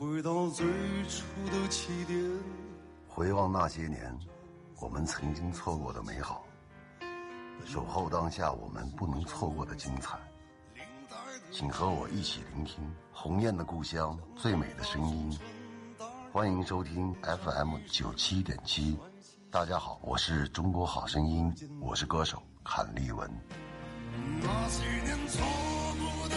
回到最初的起点。回望那些年，我们曾经错过的美好，守候当下我们不能错过的精彩。请和我一起聆听鸿雁的故乡最美的声音。欢迎收听 FM 九七点七。大家好，我是中国好声音，我是歌手阚立文。那些年错过的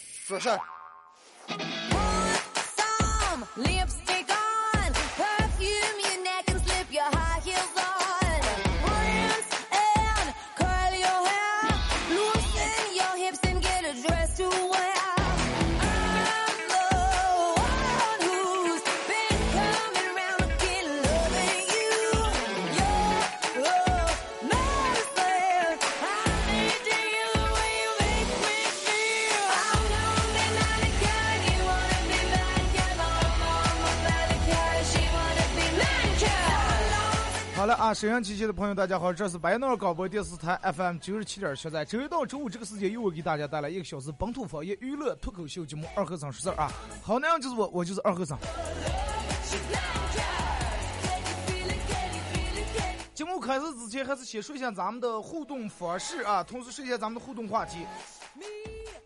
说事儿。沈阳机器的朋友，大家好，这是白闹广播电视台 FM 九十七点七，在周一到周五这个时间，又会给大家带来一个小时本土方言娱乐脱口秀节目《二和尚说事儿》啊。好，那样就是我，我就是二和尚。节目开始之前，还是先说一下咱们的互动方式啊，同时说一下咱们的互动话题。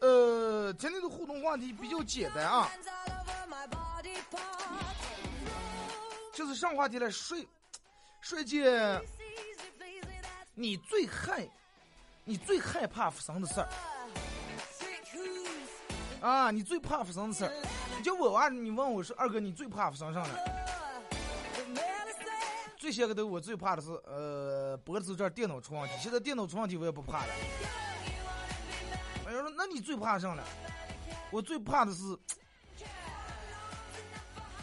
呃，今天的互动话题比较简单啊，就是上话题了，睡说一件你最害、你最害怕发生的事儿啊，你最怕发生的事儿。你就我啊，你问我是二哥，你最怕发生啥呢？最先个头，我最怕的是呃脖子这电脑出问题，现在电脑出问题我也不怕了。我说那你最怕啥呢？我最怕的是，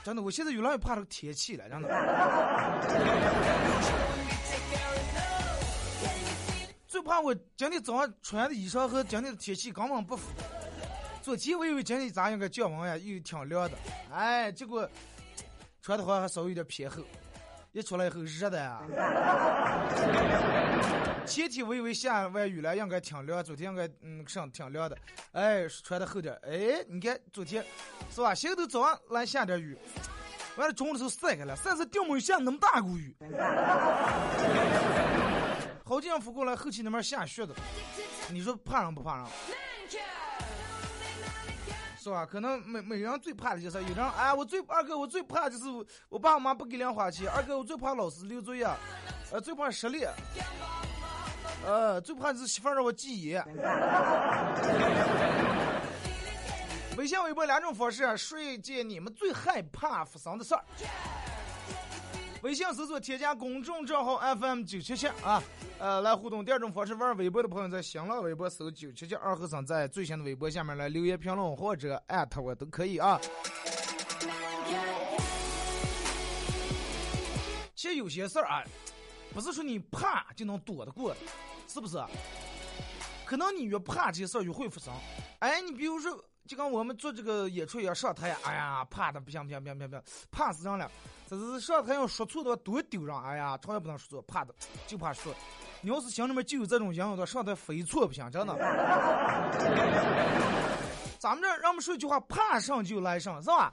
真的，我现在越来越怕这个天气了，真的。最怕我今天早上穿的衣裳和今天的天气根本不符。昨天我以为今天咋应该降温呀，又挺凉的，哎，结果穿的好像还稍微有点偏厚，一出来以后热的呀。前天我以为下完雨了应该挺凉，昨天应该嗯上挺凉的，哎，穿的厚点，哎，你看昨天是吧？现在都早上来下点雨，完了中午的时候晒开了，晒是定没下那么大股雨。好几样扶过来，后期那边下雪的，你说怕人不怕人？是吧？可能每每人最怕的就是有人哎，我最二哥我最怕就是我爸我妈不给零花钱，二哥我最怕老师留作业，呃最怕失恋，呃最怕是媳妇让我记忆。微信、微博两种方式，说一件你们最害怕发生的事儿。微信搜索添加公众账号 FM 九七七啊，呃，来互动。第二种方式，玩微博的朋友在新浪微博搜九七七二和尚，在最新的微博下面来留言评论或者艾特我都可以啊。其实有些事儿啊，不是说你怕就能躲得过，是不是？可能你越怕这些事儿越会发生。哎，你比如说，就跟我们做这个演出一样，上台呀，哎呀，怕的不行不行不行不行不行，怕死人了。这是上台要说错的话多丢人，哎呀，从来不能说错，怕的就怕说。你要是心里面就有这种想法，上台非错不行，真的。咱们这让我们说一句话，怕上就来上，是吧？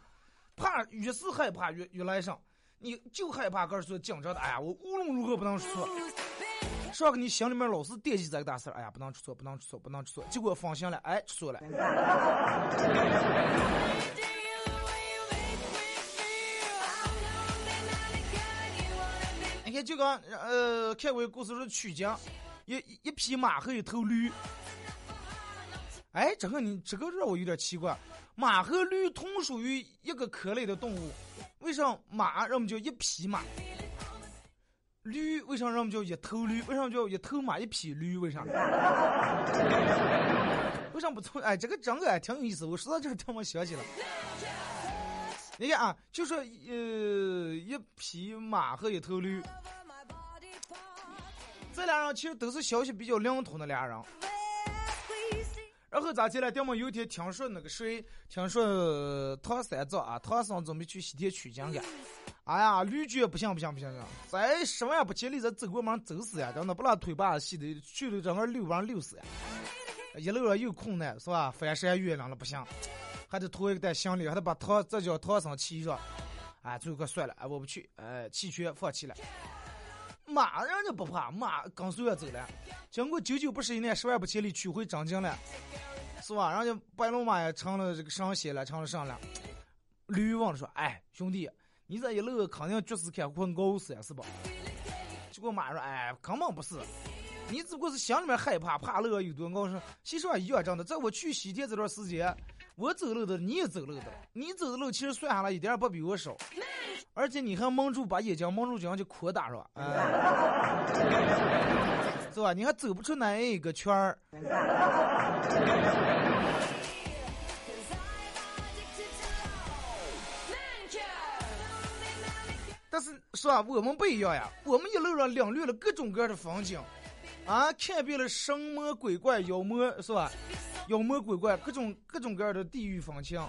怕越是害怕越越来上，你就害怕个儿说紧张的，哎呀，我无论如何不能说错。上个你心里面老是惦记这个大事儿，哎呀，不能出错，不能出错，不能出错，结果放心了，哎，出错了。你看，就刚呃，看过一个故事是曲江，一一匹马和一头驴。哎，这个你这个让我有点奇怪，马和驴同属于一个科类的动物，为啥马让我们叫一匹马？驴为啥让我们叫一头驴？为啥叫一头马一匹驴？为啥？为啥不从？哎，这个整个还挺有意思。我说到这儿，让我想起了。你看啊，就说呃，一匹马和一头驴，这俩人其实都是消息比较灵通的俩人。然后咋起来？这么有一天听说那个谁，听说唐三藏啊，唐僧准备去西天取经去。哎呀，驴觉不行不行不行，再十万不千里，这走过门走死呀！真的不让腿把细的，去了整个溜完溜死呀！一路上又困难是吧？翻山越岭了不行，还得拖一个带行李，还得把唐这叫唐僧骑上。哎，最后算了，哎，我不去，哎，弃权放弃了。马人家不怕，马跟随着走了。经过九九不十一难，十万不千里，取回真经了，是吧？人家白龙马也成了这个神仙了，成了神了。驴王说：“哎，兄弟，你这一路肯定就是看困熬死呀，是吧？”结果马说：“哎，根本不是，你只不过是心里面害怕，怕乐有多高深。其实一样真的，在我去西天这段时间，我走路的，你也走路的，你走的路其实算下来一点不比我少。”而且你还蒙住，把眼睛蒙住，这样就扩大是吧？哎，是吧？你还走不出那一个圈儿。但是是吧？我们不一样呀，我们一路上领略了各种各样的风景，啊，看遍了神魔鬼怪、妖魔是吧？妖魔鬼怪，各种各种各样的地域风情。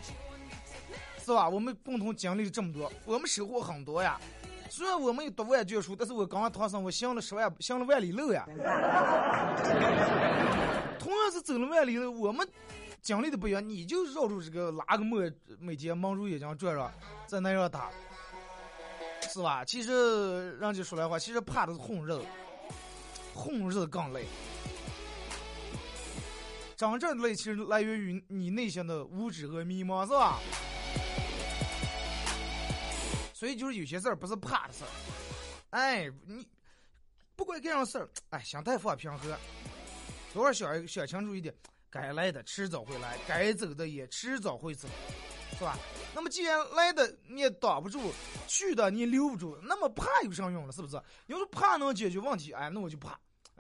是吧？我们共同经历了这么多，我们收获很多呀。虽然我没有读万卷书，但是我刚刚唐僧，我行了十万，行了万里路呀。同样是走了万里路，我们经历的不一样。你就绕住这个拉个磨，每天蒙住眼睛转转，在那样打，是吧？其实人家说来话，其实怕的是混日子，混日更累。真正的累其实来源于你内心的无知和迷茫，是吧？所以就是有些事儿不是怕的事儿，哎，你不管干啥事儿，哎，心态放平和，多少想想清楚一点，该来的迟早会来，该走的也迟早会走，是吧？那么既然来的你也挡不住，去的你也留不住，那么怕有啥用了？是不是？你要是怕能解决问题，哎，那我就怕；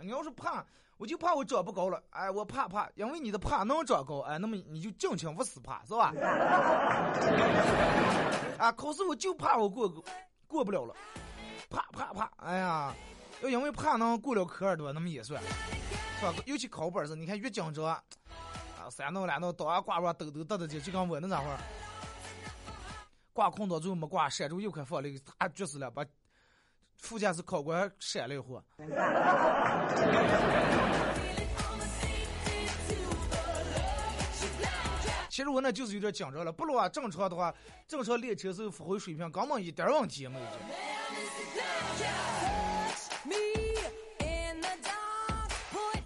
你要是怕，我就怕我长不高了，哎，我怕怕，因为你的怕能长高，哎，那么你就尽情不死怕，是吧？啊，考试我就怕我过过不了了，怕怕怕！哎呀，要因为怕能过了科二多，那么也算，是吧？尤其考本子，你看越紧张，三弄两弄，倒啊挂挂，抖抖得得就就跟我那咋会儿，挂空到最后没挂，闪住右快放了一个，他绝死了，把副驾驶考官闪了一会。其实我那就是有点紧张了，不如啊正常的话，正常练车时候发挥水平，根本一点问题也没有。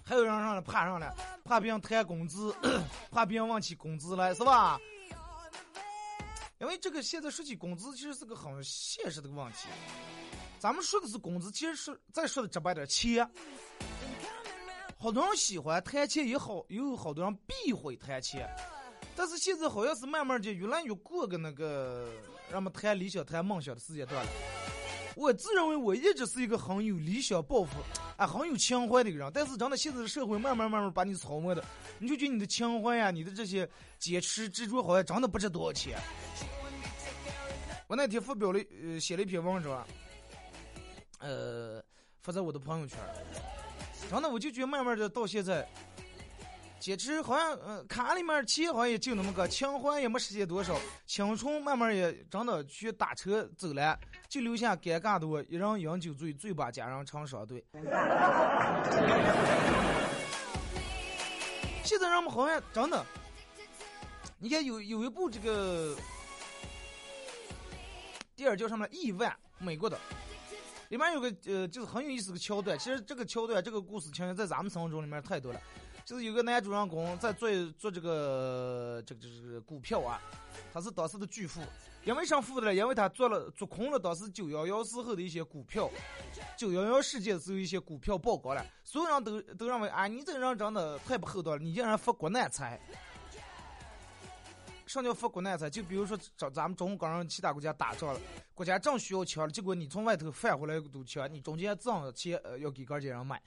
还有人让人怕上了，怕别人谈工资，怕别人问起工资来，是吧？因为这个现在说起工资，其实是个很现实的问题。咱们说的是工资，其实是再说的直白点，钱。好多人喜欢谈钱，也好，也有好多人避讳谈钱。但是现在好像是慢慢就越来越过个那个让们谈理想、谈梦想的时间段了。我自认为我一直是一个很有理想抱负、啊很有情怀的一个人，但是真的现在的社会慢慢慢慢把你操磨的，你就觉得你的情怀呀、你的这些坚持执着，好像真的不值多少钱。我那天发表了呃写了一篇文章，呃发在我的朋友圈，真的我就觉得慢慢的到现在。简直好像，嗯，卡里面钱好像也就那么个，情怀也没实现多少，青春慢慢也真的去打车走了，就留下尴尬的我，一人饮酒醉，醉把佳人成双对。现在人们好像真的，你看有有一部这个电影叫什么？亿万，美国的，里面有个呃，就是很有意思的桥段。其实这个桥段，这个故事情节在咱们生活中里面太多了。就是有个男主人公在做做这个这个这个股票啊，他是当时的巨富。因为啥富的呢？因为他做了做空了当时九幺幺时候的一些股票，九幺幺事件的时候一些股票曝光了，所有人都都认为啊，你这个人真的太不厚道了，你竟然发国难财。什么叫发国难财？就比如说咱咱们中国跟其他国家打仗了，国家正需要枪了，结果你从外头返回来一堵枪，你中间挣钱呃要给个些人买，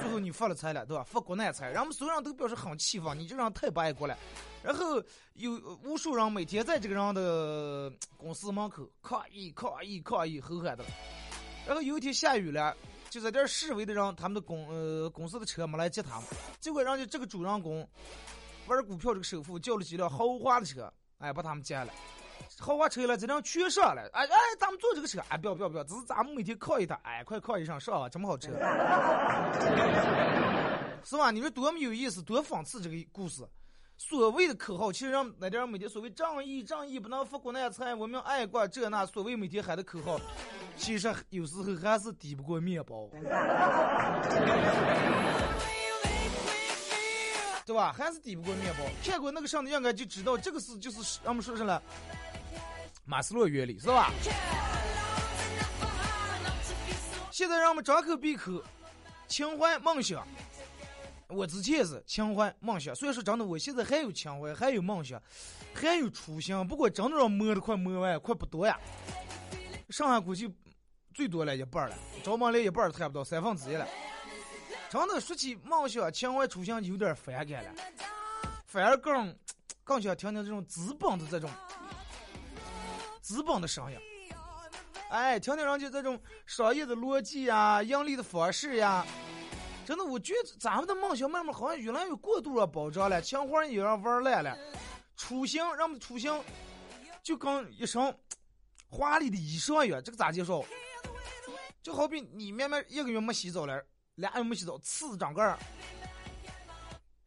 最后你发了财了，对吧？发国难财，然后所有人都表示很气愤，你这个人太不爱国了。然后有无数人每天在这个人的公司门口抗议、抗议、抗议，吼喊的。然后有一天下雨了，就在这儿示威的人，他们的公呃公司的车没来接他们，结果人家这个主人公。玩股票这个首富叫了几辆豪华的车，哎，把他们接了。豪华车了，这辆全上了。哎哎，咱们坐这个车，哎，不要不要不要，只是咱们每天靠一趟，哎，快靠一上上啊，这么好车，是吧？你说多么有意思，多讽刺这个故事。所谓的口号，其实让那点每天所谓仗义仗义不能发国难财，我们爱国这那，所谓每天喊的口号，其实有时候还是抵不过面包。对吧？还是抵不过面包。看过那个上的应该就知道，这个是就是让我们说上了马斯洛原理，是吧？现在让我们张口闭口情怀梦想，我之前是情怀梦想，所以说真的，我现在还有情怀，还有梦想，还有初心。不过真的让摸的快摸完，快不多呀。上海估计最多了一半了，招满了一半都谈不到，三分之一了。真的说起梦想、情怀、初心，有点反感了，反而更更想听听这种资本的这种资本的声音。哎，听听人家这种商业的逻辑呀、盈利的方式呀。真的，我觉得咱们的梦想慢慢好像越来越过度了保障了，情怀也让玩烂了，初心让我们初心就跟一身华丽的衣裳一样。这个咋介绍？就好比你慢慢一个月没洗澡了。俩月没洗澡，刺长个儿，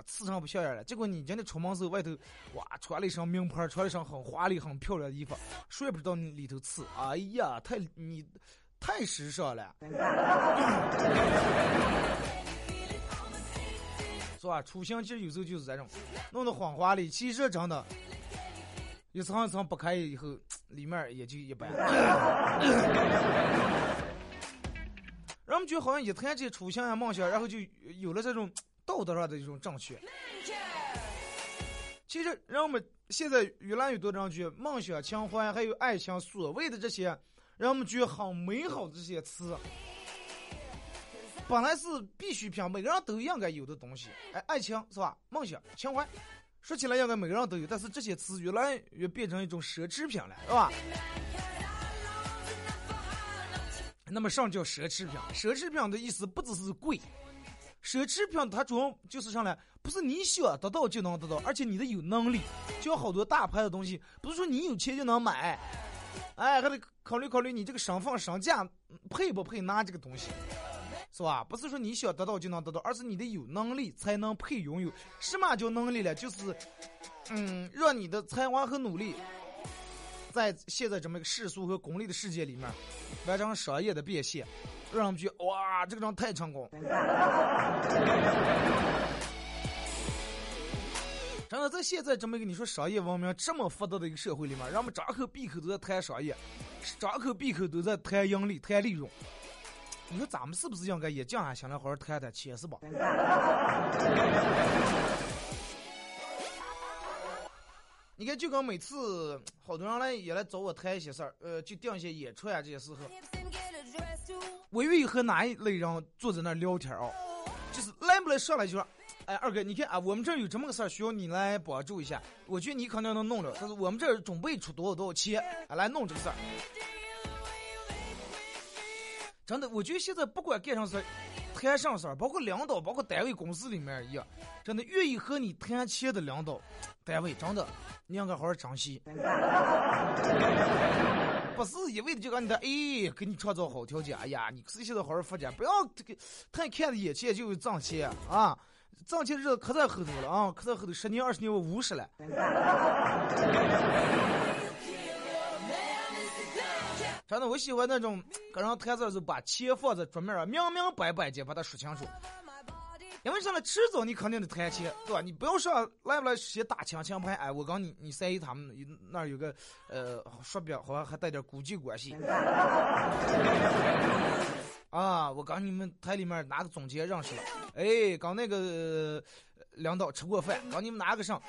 刺成不像样了。结果你今天出门时候，外头哇穿了一身名牌，穿了一身很华丽、很漂亮的衣服，谁也不知道你里头刺。哎呀，太你太时尚了，是吧？出行其实有时候就是这种，弄得很华丽，其实真的，一层一层剥开以后，里面也就一般。人们觉得好像一谈这些初心啊、梦想，然后就有了这种道德上的一种正确。其实，让我们现在越来越多人觉得梦想、情怀还有爱情，所谓的这些，让我们觉得很美好的这些词，本来是必需品，每个人都应该有的东西。哎，爱情是吧？梦想、情怀，说起来应该每个人都有，但是这些词越来越变成一种奢侈品了，是吧？那么上叫奢侈品，奢侈品的意思不只是贵，奢侈品它主要就是上来，不是你想得到就能得到，而且你得有能力。就好多大牌的东西，不是说你有钱就能买，哎，还得考虑考虑你这个身份身价配不配拿这个东西，是吧？不是说你想得到就能得到，而是你得有能力才能配拥有。什么叫能力了？就是，嗯，让你的才华和努力。在现在这么一个世俗和功利的世界里面，完成商业的变现，让人们觉得哇，这个人太成功。真的，在现在这么一个你说商业文明这么发达的一个社会里面，人们张口闭口都在谈商业，张口闭口都在谈盈利、谈利润。你说咱们是不是应该也静下心来好好谈谈钱，是吧？你看，就跟每次好多人来也来找我谈一些事儿，呃，就定一些演出啊这些时候，我愿意和哪一类人坐在那聊天啊？就是来不来上来就说，哎，二哥，你看啊，我们这儿有这么个事儿需要你来帮助一下，我觉得你肯定能弄了，但是我们这儿准备出多少多少钱来弄这个事儿。真的，我觉得现在不管干啥事儿，谈上事儿，包括领导，包括单位、公司里面一样，真的愿意和你谈钱的领导。单位真的，你应该好好珍惜，不是一味的就跟你的哎，给你创造好条件。哎呀，你自己在好好发展，不要这个太看着眼前就挣钱啊！挣钱日子可在后头了啊，可在后头，十年二十年我五十了。真的，我喜欢那种跟人谈事儿时把钱放在桌面上，明明白白的把它说清楚。因为上来迟早你肯定得谈钱，对吧？你不要上来不来先打亲情牌，哎，我告诉你，你三姨他们那儿有个呃说表，好像还带点估计关系。啊，我刚你们台里面哪个总监认识了？哎，刚那个、领导吃过饭，刚你们哪个上？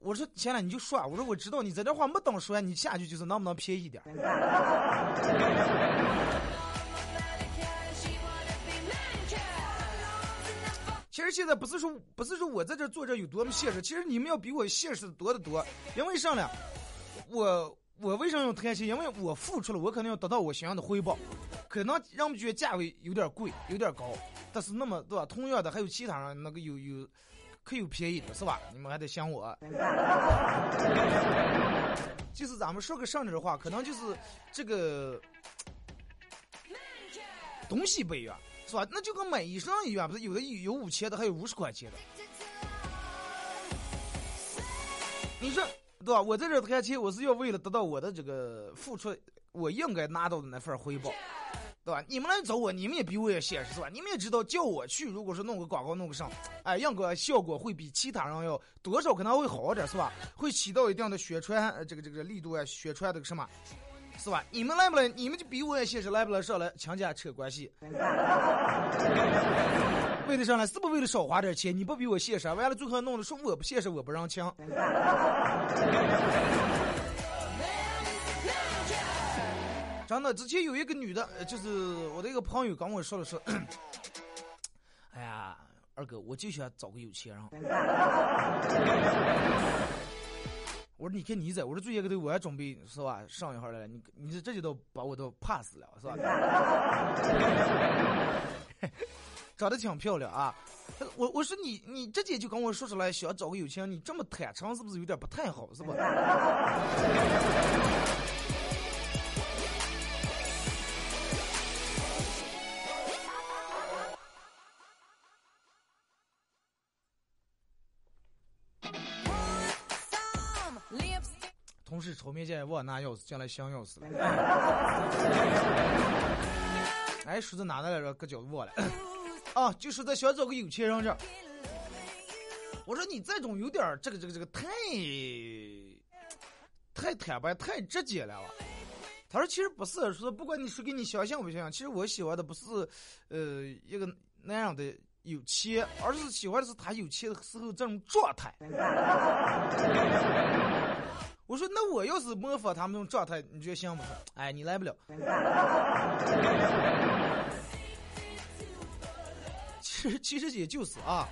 我说前来你就说，我说我知道你在这话没等说，你下去就是能不能便宜点儿？其实现在不是说不是说我在这坐着有多么现实，其实你们要比我现实的多得多。因为啥呢？我我为什么要谈钱？因为我付出了，我肯定要得到我想要的回报。可能让我们觉得价位有点贵，有点高，但是那么对吧？同样的还有其他人那个有有可有便宜的是吧？你们还得想我。就是咱们说个上点的话，可能就是这个东西不一样，是吧？那就跟买衣裳一样，不是有的有五千的，还有五十块钱的。你说对吧？我在这谈钱，我是要为了得到我的这个付出，我应该拿到的那份回报，对吧？你们来找我，你们也比我也现实，是吧？你们也知道，叫我去，如果说弄个广告弄个上，哎，应该效果会比其他人要多少可能会好点，是吧？会起到一定的宣传这个这个力度啊，宣传这个什么，是吧？你们来不来？你们就比我也现实，来不来上来强加扯关系。为了上来是不是为了少花点钱？你不比我现实，完了最后弄的说我不现实，我不让抢。真的，之前有一个女的，就是我的一个朋友跟我说了说，哎呀，二哥，我就想找个有钱人。我说你看你在，我说最近个都我还准备是吧上一号来了，你你这这就都把我都怕死了是吧？长得挺漂亮啊，我我说你你直接就跟我说出来想找个有钱人，你这么坦诚是不是有点不太好是吧？同事抽面见忘拿钥匙进来想钥匙了。哎，说在哪来着？搁脚忘了。啊，就是在想找个有钱人这。我说你这种有点儿这个这个这个太太坦白太直接了吧？他说其实不是，说不管你说给你相信不相信，其实我喜欢的不是呃一个那样的有钱，而是喜欢的是他有钱的时候这种状态。我说那我要是模仿他们这种状态，你觉得行不行？哎，你来不了。其实其实也就是啊，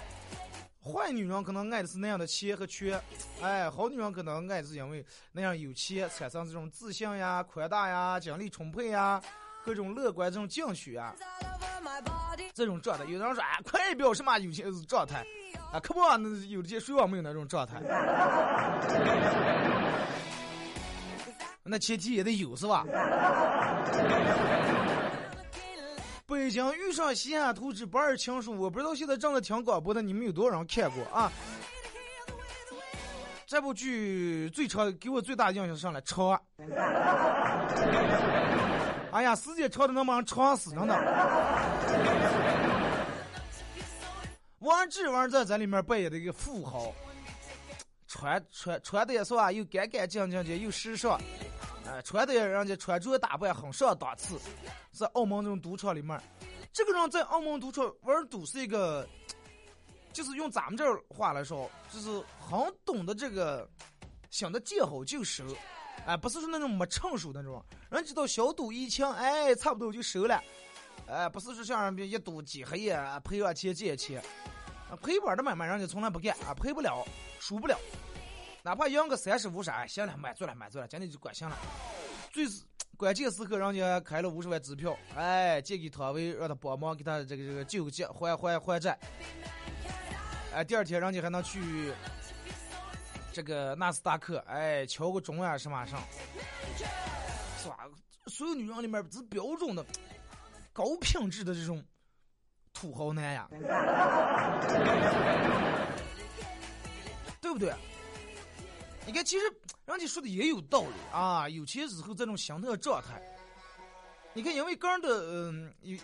坏女人可能爱的是那样的切和缺，哎，好女人可能爱的是因为那样有钱，产生这种自信呀、宽大呀、精力充沛呀、各种乐观这种情绪啊，这种状态。有的人说，哎，快表什么有钱状态啊？可不，那有的些谁王没有那种状态？那前提也得有是吧？北京遇上西雅图之不二情书，我不知道现在正在听广播的你们有多少人看过啊？这部剧最长给我最大印象上来长，哎呀，时间长的能把人长死，真的。王志文在在里面扮演的一个富豪，穿穿穿的也是吧，又干干净净的，又时尚。哎，穿的也人家穿着打扮很上档次，在澳门这种赌场里面，这个人在澳门赌场玩赌是一个，就是用咱们这话来说，就是很懂得这个，想得见好就收，哎，不是说那种没成熟那种，人知道小赌怡情，哎，差不多就收了，哎，不是说像人家一赌几黑夜赔完钱借钱，赔本的买卖人家从来不干啊，赔不了，输不了。哪怕赢个三十五十，哎，行了，满足了，满足了，今天就管行了。最关键时刻，人家开了五十万支票，哎，借给汤唯，让他帮忙给他这个这个救急，还还还债。哎，第二天人家还能去这个纳斯达克，哎，敲个钟啊什么上，是吧？所有女人里面是标准的高品质的这种土豪男呀，对不对？你看，其实人家说的也有道理啊。有钱之后这种心态状态，你看，因为个人的嗯、有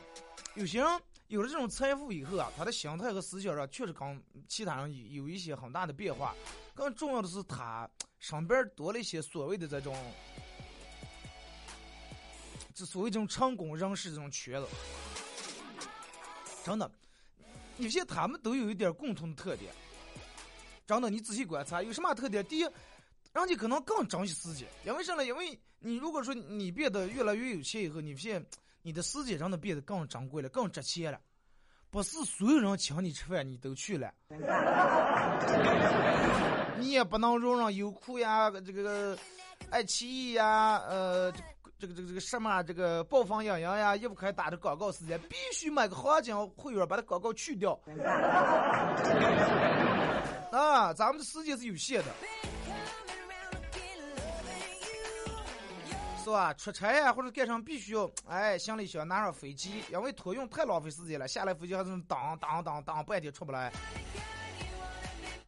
有些人有了这种财富以后啊，他的心态和思想上确实跟其他人有有一些很大的变化。更重要的是，他身边多了一些所谓的这种，这所谓这种成功人士这种圈子。真的，有些他们都有一点共同的特点。真的，你仔细观察，有什么特点？第一，人家可能更珍惜时间，因为啥呢？因为你如果说你变得越来越有钱以后，你发现你的时间真的变得更珍贵了，更值钱了。不是所有人请你吃饭你都去了，你也不能容忍优酷呀、这个爱奇艺呀、呃，这个这个这个什么这个暴风影音呀，也不开打的广告时间，必须买个黄金会员把它广告去掉。啊，咱们的时间是有限的。是吧？出差呀，或者干什么必须要，哎，行李箱拿上飞机，因为托运太浪费时间了，下来飞机还是当当当当半天出不来。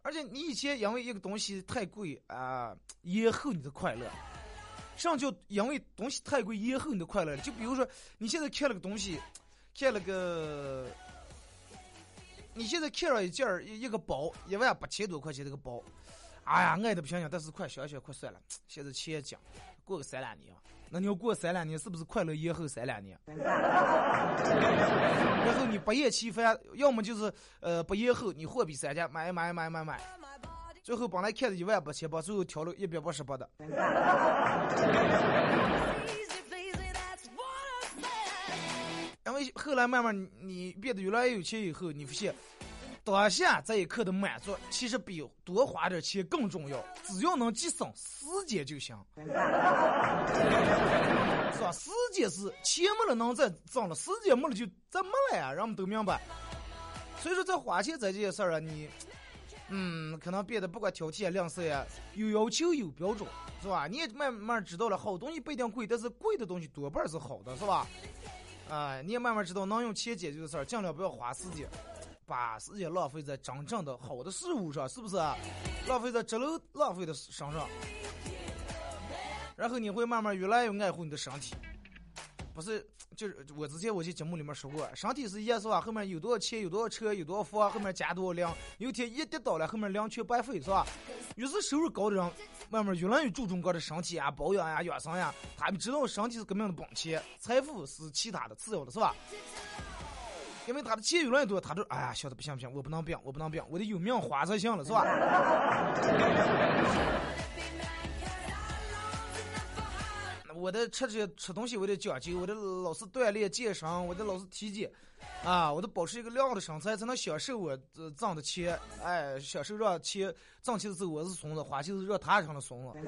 而且你以前因为一个东西太贵啊，延后你的快乐，上就因为东西太贵延后你的快乐。就比如说你现在看了个东西，看了个，你现在看上一件儿一个包，一万八千多块钱这个包，哎呀，爱的不行行，但是快想想，快算了，现在钱紧。过个三两年，那你要过三两年，是不是快乐延后三两年？然后你不厌其烦，要么就是呃不延后，你货比三家买买买买买，最后本来看着一万八千八，最后挑了一百八十八的。因为后来慢慢你变得越来越有钱以后，你发现。当下这一刻的满足，其实比多花点钱更重要。只要能节省时间就行，是吧？时间是钱没了能再挣了，时间没了就再没了呀。人们都明白。所以说，在花钱这件事儿啊，你，嗯，可能变得不管挑剔啊、吝啬呀，有要求有标准，是吧？你也慢慢知道了，好东西不一定贵，但是贵的东西多半是好的，是吧？啊，你也慢慢知道能用钱解决的事儿，尽量不要花时间。把时间浪费在真正的好的事物上，是不是？浪费在值得浪费的身上，然后你会慢慢越来越爱护你的身体。不是，就是我之前我在节目里面说过，身体是一是吧？后面有多少钱，有多少车，有多少房，后面加多少粮，有一天一跌倒了，后面粮全白费，是吧？越是收入高的人，慢慢越来越注重个的身体啊，保养呀、养生呀。他们知道身体是革命的本钱，财富是其他的次要的，是吧？因为他的钱越来越多，他就哎呀，晓得不行不行，我不能病，我不能病，我得有命花才行了，是吧？我得吃这吃东西，我得讲究，我得老是锻炼健身，我得老是体检，啊，我得保持一个良好的身材，才能享受我这挣的钱，哎，享受让钱挣钱的时候我是怂子，花钱是让他成了怂子。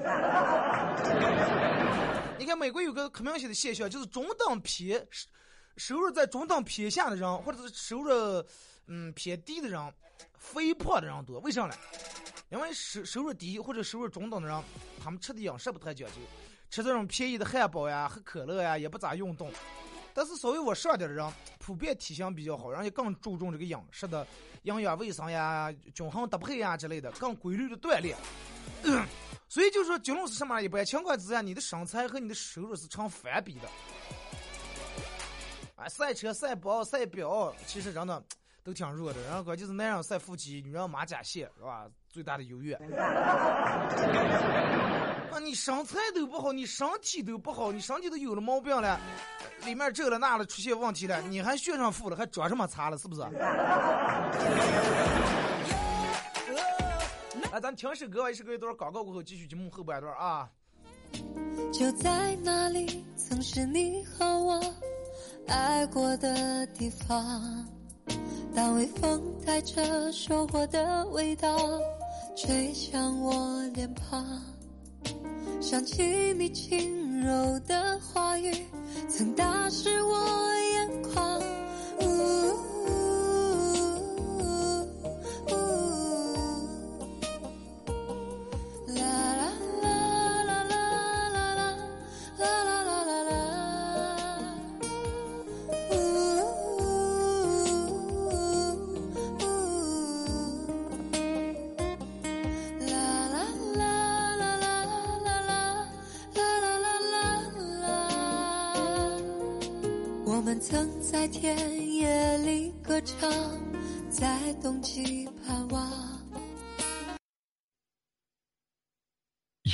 你看美国有个可明显的现象，就是中等偏。收入在中等偏下的人，或者是收入嗯偏低的人，肥胖的人多。为啥呢？因为收收入低或者收入中等的人，他们吃的饮食不太讲究，吃这种便宜的汉堡呀、喝可乐呀，也不咋运动。但是稍微往上点的人，普遍体型比较好，人家更注重这个饮食的营养卫生呀、均衡搭配呀之类的，更规律的锻炼。所以就说，结论是什么？一般情况之下，你的身材和你的收入是成反比的。啊，赛车、赛包、赛表，其实真的都挺弱的。然后关键是男人赛腹肌，女人马甲线，是吧？最大的优越。你身材都不好，你身体都不好，你身体都有了毛病了，里面这了那了出现问题了，你还炫上富了，还装什么擦了，是不是？来，咱听首歌，一首歌一段广告过后，继续节目后半段啊。就在那里，曾是你和我。爱过的地方，当微风带着收获的味道吹向我脸庞，想起你轻柔的话语，曾打湿我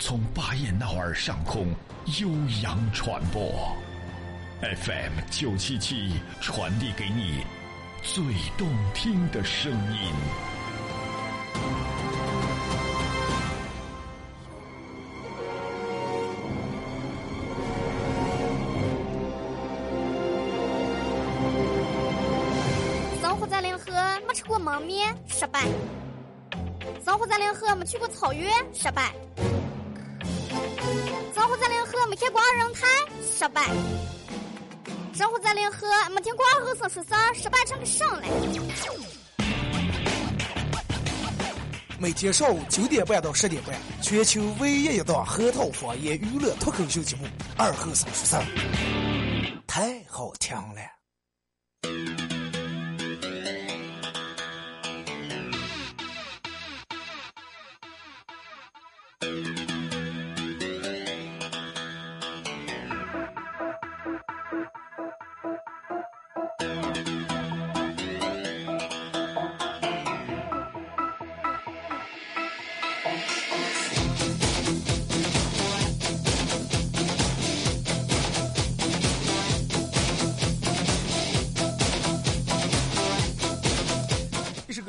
从巴彦淖尔上空悠扬传播，FM 九七七传递给你最动听的声音。生活在临河，没吃过焖面，失败；生活在临河，没去过草原，失败；在临河，没看过二人台，失败；生活在联合，没听过二后生说事儿，失败成个神了。每天上午九点半到十点半，全球唯一一档核桃方言娱乐脱口秀节目《二后生说事儿》，太好听了。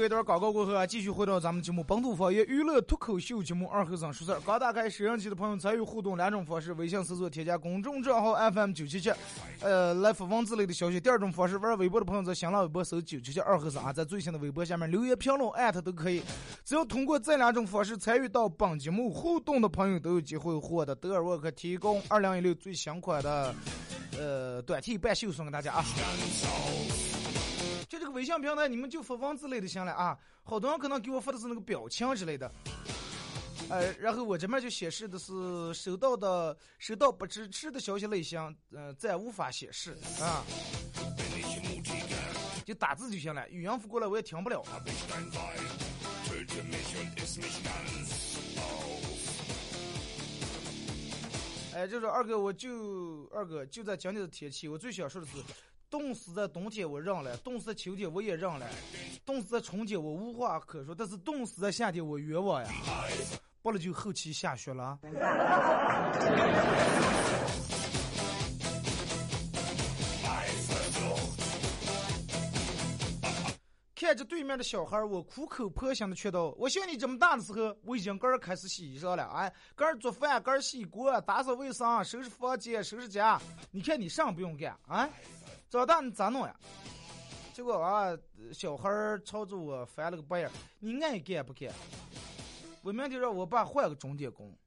一段广告过后啊，继续回到咱们节目本土方言娱乐脱口秀节目《二后生说事儿》。刚打开摄像机的朋友参与互动两种方式：微信搜索添加公众账号 FM 九七七，呃，来发文字类的消息；第二种方式，玩微博的朋友在新浪微博搜九七七二后生啊，在最新的微博下面留言评论艾特都可以。只要通过这两种方式参与到本节目互动的朋友，都有机会获得德尔沃克提供二零一六最新款的呃短 T 半袖送给大家啊。就这个微信平台，你们就发文字类的行了啊。好多人可能给我发的是那个表情之类的，呃，然后我这边就显示的是收到的收到不支持的消息类型，呃，暂无法显示啊。就打字就行了，语音发过来我也听不了。哎，就是二哥，我就二哥就在今天的天气，我最想说的是，冻死在冬天我认了，冻死在秋天我也认了，冻死在春天我无话可说，但是冻死在夏天我冤枉呀！不了就后期下雪了。看着对面的小孩，我苦口婆心的劝道：“我像你这么大的时候，我已经个儿开始洗衣裳了，哎，个儿做饭，个儿洗锅，打扫卫生，收拾房间，收拾家。你看你啥不用干啊？长大你咋弄呀？”结果啊，小孩儿朝着我翻了个白眼：“你爱干不干？我明天让我爸换个钟点工。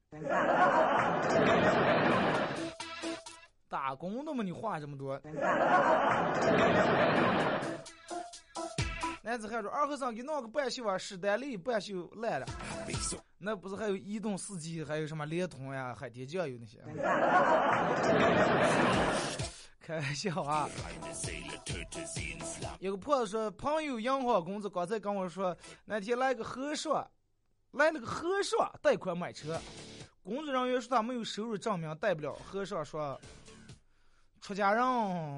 打工的嘛，你话这么多。”男子汉说：“二和尚给弄个半袖啊，史丹利半袖烂了，那不是还有移动四 G，还有什么联通呀、海天酱油那些？开玩笑啊！有个婆子说，朋友银行工资刚才跟我说，那天来个和尚，来了个和尚贷款买车，工作人员说他没有收入证明，贷不了。和尚说，出家人，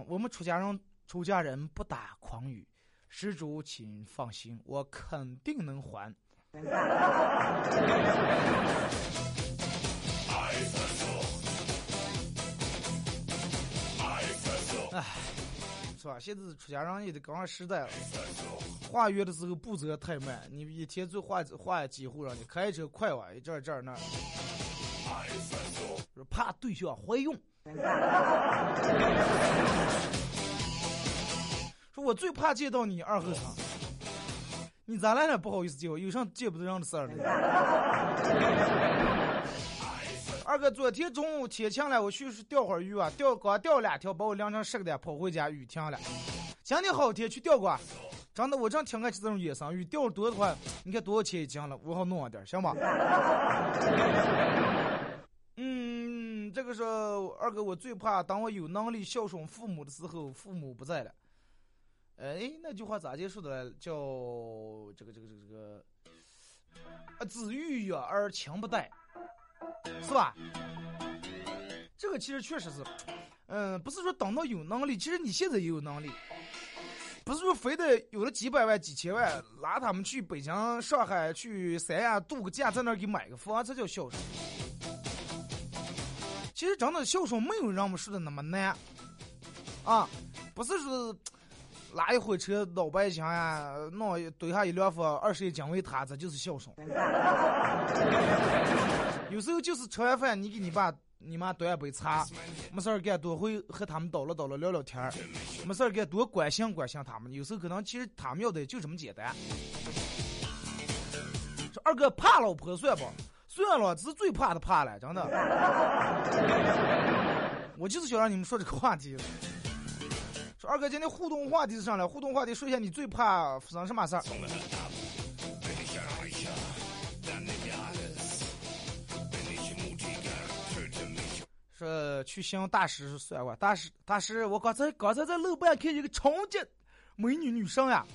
我们出家人出家人不打诳语。”施主，请放心，我肯定能还。唉，是吧？现在出家人也得赶上时代了。化缘的时候步骤太慢，你一天就画画几户人，你开车快哇，这儿这那儿，怕对象怀孕。说我最怕见到你二和尚，你咋来了？不好意思见我，有啥见不得人的事儿呢？二哥，昨天中午天晴了，我去钓会儿鱼啊，钓刚钓两条，把我晾成湿个的，跑回家雨停了。今天好天去钓过，真的，我正听得起这种野生鱼，钓多的话，你看多少钱一斤了？我好弄点，行吧？嗯，这个是二哥，我最怕当我有能力孝顺父母的时候，父母不在了。哎，那句话咋结束的来？叫这个这个这个这个，啊，子欲养而亲不待，是吧？这个其实确实是，嗯，不是说等到有能力，其实你现在也有能力，不是说非得有了几百万、几千万，拉他们去北京、上海、去三亚度个假，在那儿给买个房，这叫孝顺。其实真的孝顺没有人们说的那么难，啊，不是说拉一回车老百姓呀，弄堆下一辆房，二十一斤为他，这就是孝顺。有时候就是吃完饭，你给你爸、你妈端一杯茶，没事儿干多会和他们叨唠叨唠聊聊天儿，没事儿干多关心关心他们。有时候可能其实他们要的就这么简单。说二哥怕老婆算不？算了，这是最怕的怕了，真的。我就是想让你们说这个话题。说二哥，今天互动话题是上来，互动话题说一下你最怕发生什么事儿？说去向大师算卦，大师大师，我刚才刚才在楼板看见一个超级美女女生呀，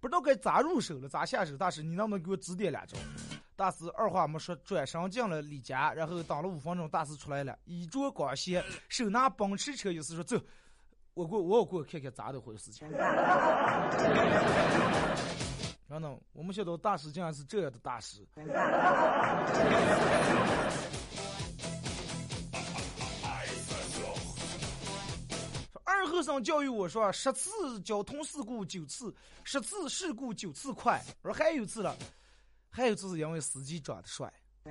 不知道该咋入手了，咋下手？大师，你能不能给我指点两招？大师二话没说，转身进了李家，然后等了五分钟，大师出来了，衣着光鲜，手拿奔驰车，意思说走，我过我过看看咋的回事情。真的，我们晓得大师竟然是这样的大师。说二和尚教育我说，十次交通事故九次，十次事故九次快。我说还有次了。还有次是因为司机长得帅。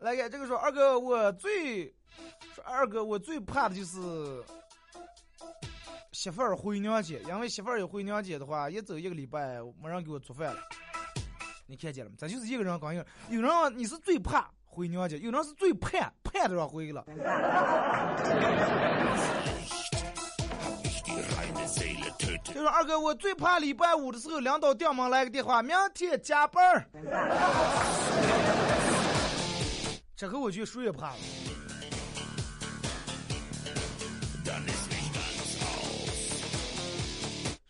来给这个说二哥，我最说二哥，我最怕的就是媳妇儿回娘家，因为媳妇儿一回娘家的话，一走一个礼拜没人给我做饭了。你看见了吗？咱就是一个人刚一个，有人你是最怕回娘家，有人是最盼盼着让回去了。就说二哥，我最怕礼拜五的时候，领导电门来个电话，明天加班儿。这个我觉得谁也怕了。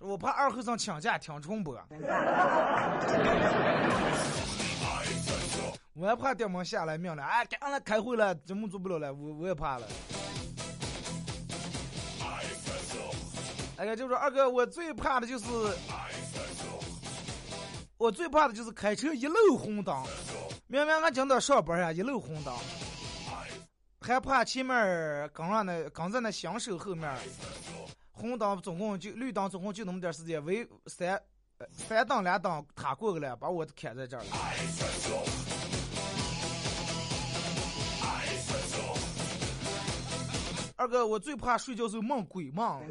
我怕二和尚请假听重播。我还怕电门下来命了，哎，赶来开会了，节目做不了了，我我也怕了。哎呀，就说二哥，我最怕的就是，我最怕的就是开车一路红灯。明明俺今天上班呀，一路红灯，还怕前面跟上那跟在那享受后面，红灯总共就绿灯总共就那么点时间，为三三灯两灯他过去了，把我砍在这儿了。二哥，我最怕睡觉时候梦鬼梦。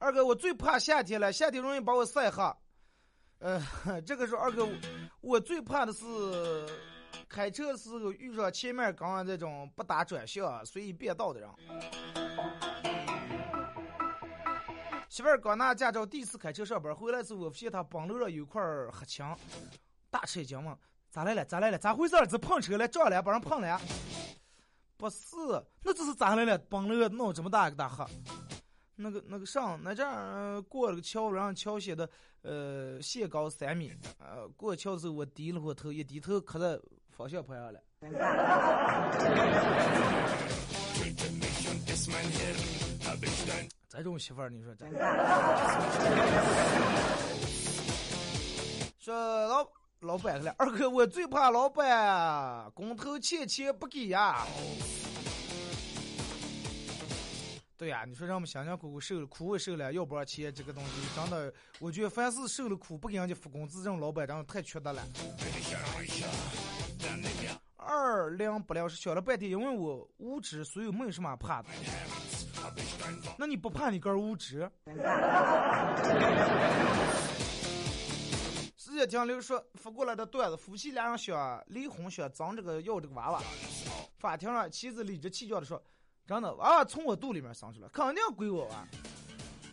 二哥，我最怕夏天了，夏天容易把我晒黑。呃，这个时候二哥，我最怕的是开车时候遇上前面刚刚这种不打转向、随意变道的人。媳妇儿刚拿驾照，第一次开车上班，回来之后发现他帮路上有块黑墙，大吃一惊嘛。咋来了？咋来了？咋回事？这碰车了，撞了，把人碰了呀？不是，那这是咋来了？崩了，闹这么大一个大黑。那个那个上那这儿过了个桥，然后桥写的呃限高三米。呃，过桥的时候我低了会头，一低头磕在方向盘上了。这种媳妇儿，你说这？说老。老板了，二哥，我最怕老板工头欠钱不给呀。对呀，你说让我们辛辛苦苦受了苦也受了，要不然钱这个东西真的，我觉得凡是受了苦不给人家发工资，这种老板真的太缺德了。二零不了是想了半天，因为我无知，所以没有什么怕的。那你不怕你个儿无知？是接听刘说发过来的段子，夫妻俩人想离婚，想争这个要这个娃娃。法庭上，妻子理直气壮的说：“真的，娃娃从我肚里面生出来，肯定归我娃。”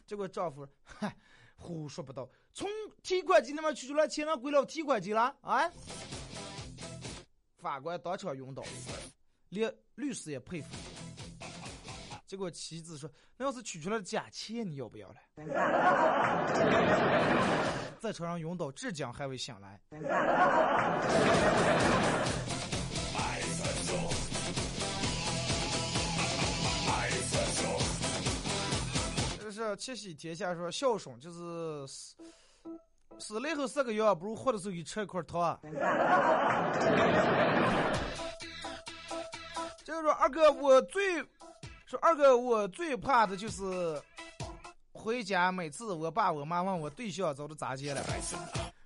结果丈夫，嗨，胡说八道，从提款机里面取出来钱，让归了提款机了啊！法官当场晕倒，连律师也佩服。结果妻子说：“那要是取出来假钱，你要不要了？”在车上晕倒，至今还未醒来。这是七夕天下说孝顺就是死死了以后四个月，不如活的时候给吃一块糖啊。就是说二哥，我最说二哥，我最怕的就是回家，每次我爸我妈问我对象找的咋接了，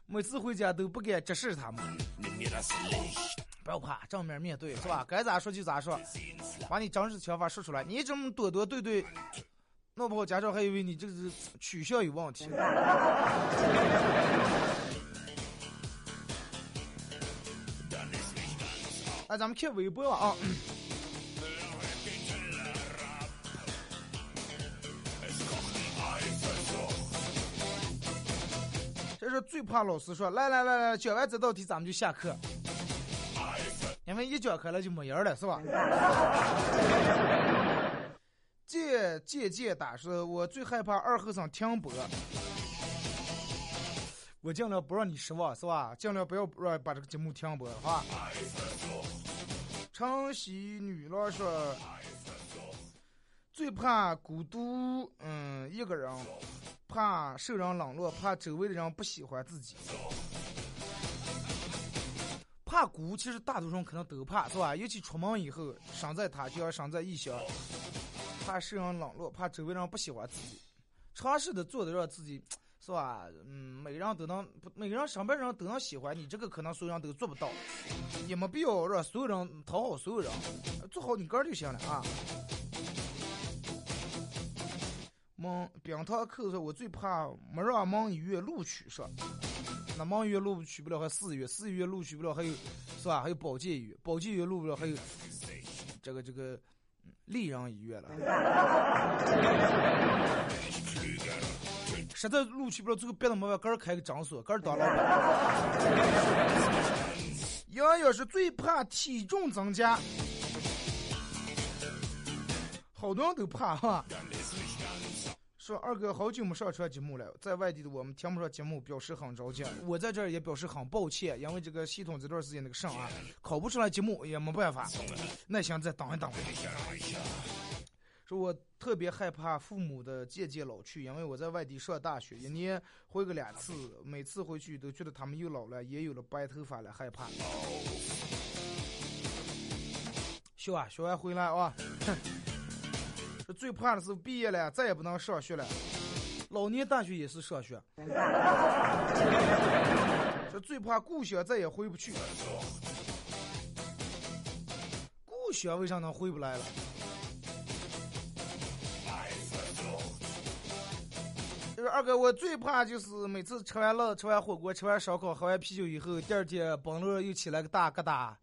每次回家都不敢直视他们。不要怕，正面面对是吧？该咋说就咋说，把你真实想法说出来。你这么躲躲对对，弄不好家长还以为你这个是取向有问题。哎，咱们看微博啊。这是最怕老师说来来来来，讲完这道题咱们就下课，因为一讲课了就没人了，是吧？借借借打说，我最害怕二和尚停播，我尽量不让你失望，是吧？尽量不要让把这个节目停播，好吧？城西女郎说，最怕孤独，嗯，一个人。怕受人冷落，怕周围的人不喜欢自己，怕孤，其实大多数人可能都怕，是吧？尤其出门以后，身在他乡，身在异乡，怕受人冷落，怕周围人不喜欢自己，尝试的做的让自己，是吧？嗯，每个人都能，每个人身边人都能喜欢你，这个可能所有人都做不到，也没必要让所有人讨好所有人，做好你个就行了啊。蒙冰糖扣说，我最怕没让蒙医院录取上。那蒙医院录取不了，还四医院，四医院录取不了，还有是吧？还有保健医院，保健医院录不了，还有这个这个丽人医院了。实在录取不了，最后别的没办法，个人开个诊所，个人当老板。杨洋是最怕体重增加，好多人都怕哈。说二哥好久没上传节目了，在外地的我们听不上节目，表示很着急。我在这儿也表示很抱歉，因为这个系统这段时间那个上啊，考不出来节目也没办法，耐心再等一等。说我特别害怕父母的渐渐老去，因为我在外地上大学，一年回个两次，每次回去都觉得他们又老了，也有了白头发了，害怕。学啊，学完回来啊。最怕的是毕业了再也不能上学了，老年大学也是上学。这最怕故乡再也回不去，故乡为啥能回不来了？就是二哥，我最怕就是每次吃完了吃完火锅、吃完烧烤、喝完啤酒以后，第二天崩了又起来个大疙瘩。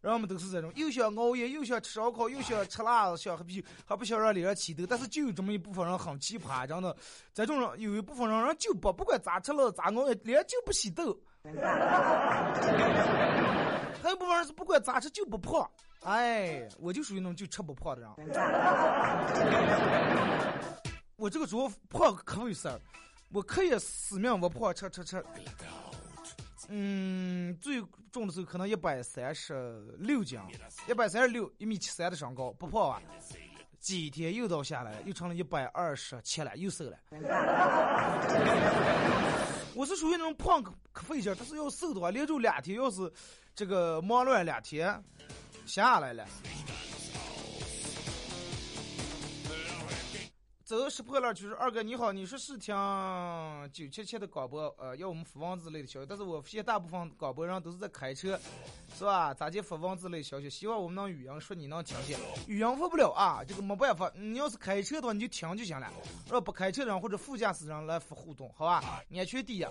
人们都是这种，又想熬夜，又想吃烧烤，又想吃辣子，想喝啤酒，还不想让脸上起痘。但是就有这么一部分人很奇葩，真的，这种人有一部分人人就不不管咋吃了咋熬夜，脸就不起痘。还有部分人是不管咋吃就不胖。哎，我就属于那种就吃不胖的人。我这个主要胖可有事儿，我可以死命不胖，吃吃吃。嗯，最重的时候可能一百三十六斤，一百三十六，一米七三的身高，不胖啊。几天又到下来，又成了一百二十七了，又瘦了。我是属于那种胖可可费劲，但是要瘦的话，连着两天，要是这个忙乱两天，下来了。走拾破烂就是二哥你好，你说是听九七七的广播，呃，要我们发文字类的消息，但是我发现大部分广播人都是在开车，是吧？咋就发文字类消息？希望我们能语音说你能听见，语音发不了啊，这个没办法。你要是开车的话，你就听就行了。要不开车的人或者副驾驶人来发互动，好吧？安全第一。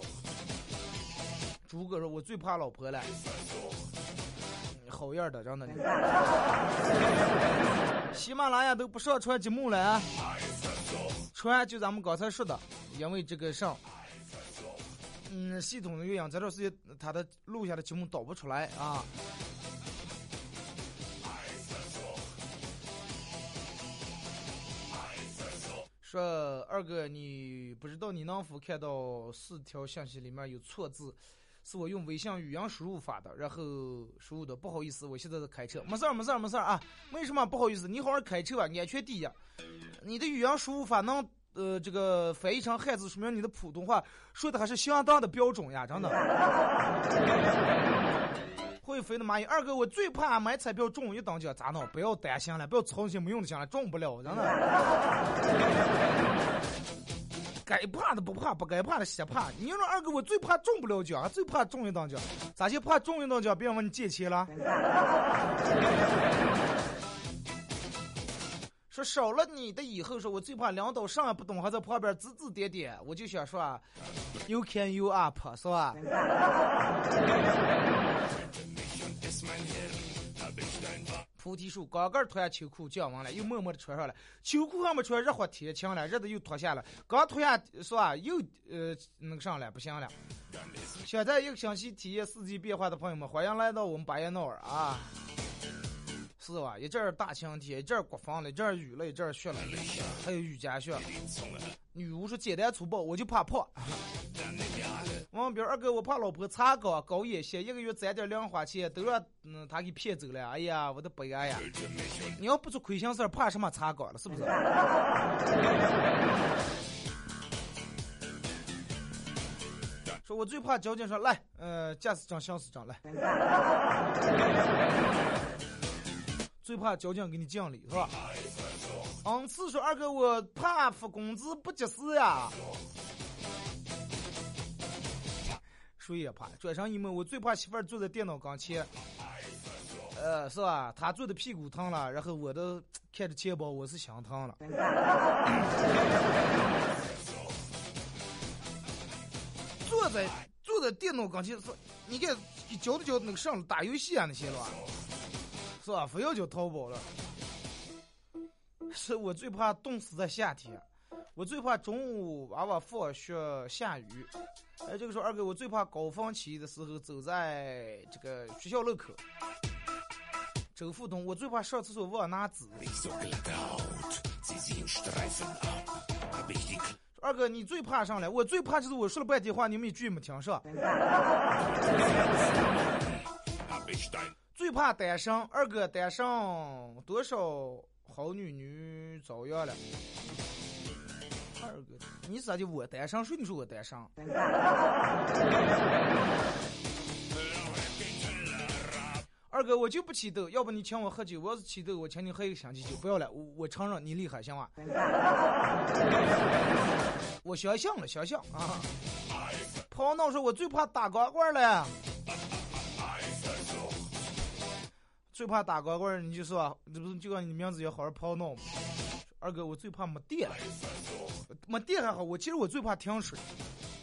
朱哥说：“我最怕老婆了。”好样的，真的。喜马拉雅都不上传节目了啊！传就咱们刚才说的，因为这个上，嗯，系统的原因，这段时间他的录下的节目导不出来啊。说二哥，你不知道你能否看到四条信息里面有错字？是我用微信语音输入发的，然后输入的。不好意思，我现在在开车，没事儿，没事儿，没事儿啊。为什么不好意思？你好好开车吧，安全第一。你的语音输入法能呃这个翻译成汉字，说明你的普通话说的还是相当的标准呀，真的。会飞的蚂蚁，二哥，我最怕买彩票中一等奖，咋弄？不要担心了，不要操心没用的心了，中不了，真的。该怕的不怕，不该怕的先怕。你说二哥，我最怕中不了奖，最怕中一等奖。咋就怕中一等奖？别人问你借钱了。说少了你的以后，说我最怕领导上也不懂，还在旁边指指点点。我就想说，You can you up 是吧？菩提树刚刚脱下秋裤降温了，又默默的穿上了。秋裤还没穿，热火天晴了，热的又脱下了。刚脱下是吧？又呃那个上了，不行了。现在一个星期体验四季变化的朋友们，欢迎来到我们巴彦淖尔啊！是吧？一阵儿大晴天，一阵儿刮风了，一阵儿雨了，一阵儿雪了，还有雨夹雪。女巫说简单粗暴，我就怕胖。王彪二哥，我怕老婆查岗搞眼线，一个月攒点零花钱都让嗯他给骗走了。哎呀，我的悲哀呀！你要不做亏心事儿，怕什么查岗了？是不是？说我最怕交警说来，呃，驾驶证、行驶证来。最怕交警给你讲理是吧？嗯，次说二哥，我怕发工资不及时呀。谁也怕，转身一问，我最怕媳妇儿坐在电脑跟前，呃，是吧？她坐的屁股疼了，然后我都看着钱包，我是心疼了。坐在坐在电脑跟前，说，你看，教都教那个上打游戏啊那些了，是吧？非要叫淘宝了。是我最怕冻死在夏天。我最怕中午娃娃放学下雨，哎，这个时候二哥我最怕高峰期的时候走在这个学校路口。周富东，我最怕上厕所忘拿纸。二哥你最怕上来？我最怕就是我说了半天话，你们一句没听上。最怕单身，二哥单身多少好女女遭殃了。二哥，你咋就我单身？谁你说我单身？二哥，我就不起痘，要不你请我喝酒？我要是起痘，我请你喝一个星期酒。不要了，我我承认你厉害，行吗？我相信了，相信啊！跑闹说，我最怕打光棍了。最怕打光棍，你就说，这不是就按你名字叫好好跑闹吗？二哥，我最怕没电。没电还好，我其实我最怕停水，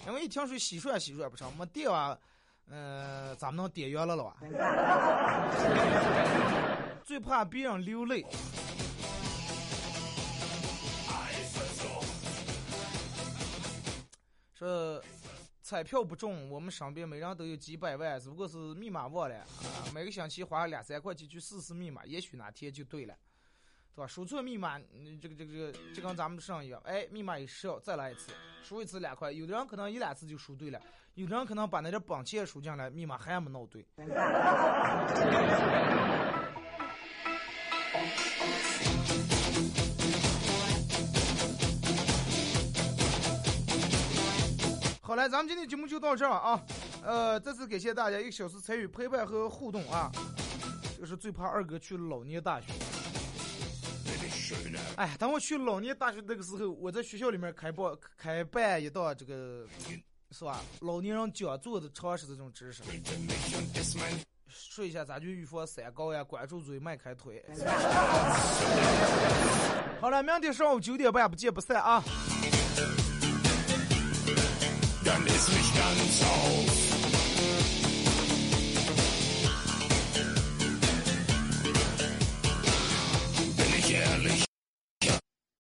因为一停水洗涮洗涮不成。没电啊，呃，咱们能点燃了了吧？最怕别人流泪。说彩票不中，我们身边每人都有几百万，只不过是密码忘了啊。每个星期花两三块钱去试试密码，也许哪天就对了。对吧？输错密码，这个这个这个就跟咱们上一样，哎，密码一失，再来一次，输一次两块。有的人可能一两次就输对了，有的人可能把那点本钱输进来，密码还没弄对。好嘞，咱们今天节目就到这儿啊，呃，再次感谢大家一个小时参与陪伴和互动啊，这个是最怕二哥去老年大学。哎，等我去老年大学那个时候，我在学校里面开办开办一道这个，是吧？老年人讲座的常识这种知识，说一下咋就预防三高呀？管住嘴，迈开腿。好了，明天上午九点半不见不散啊！and soul.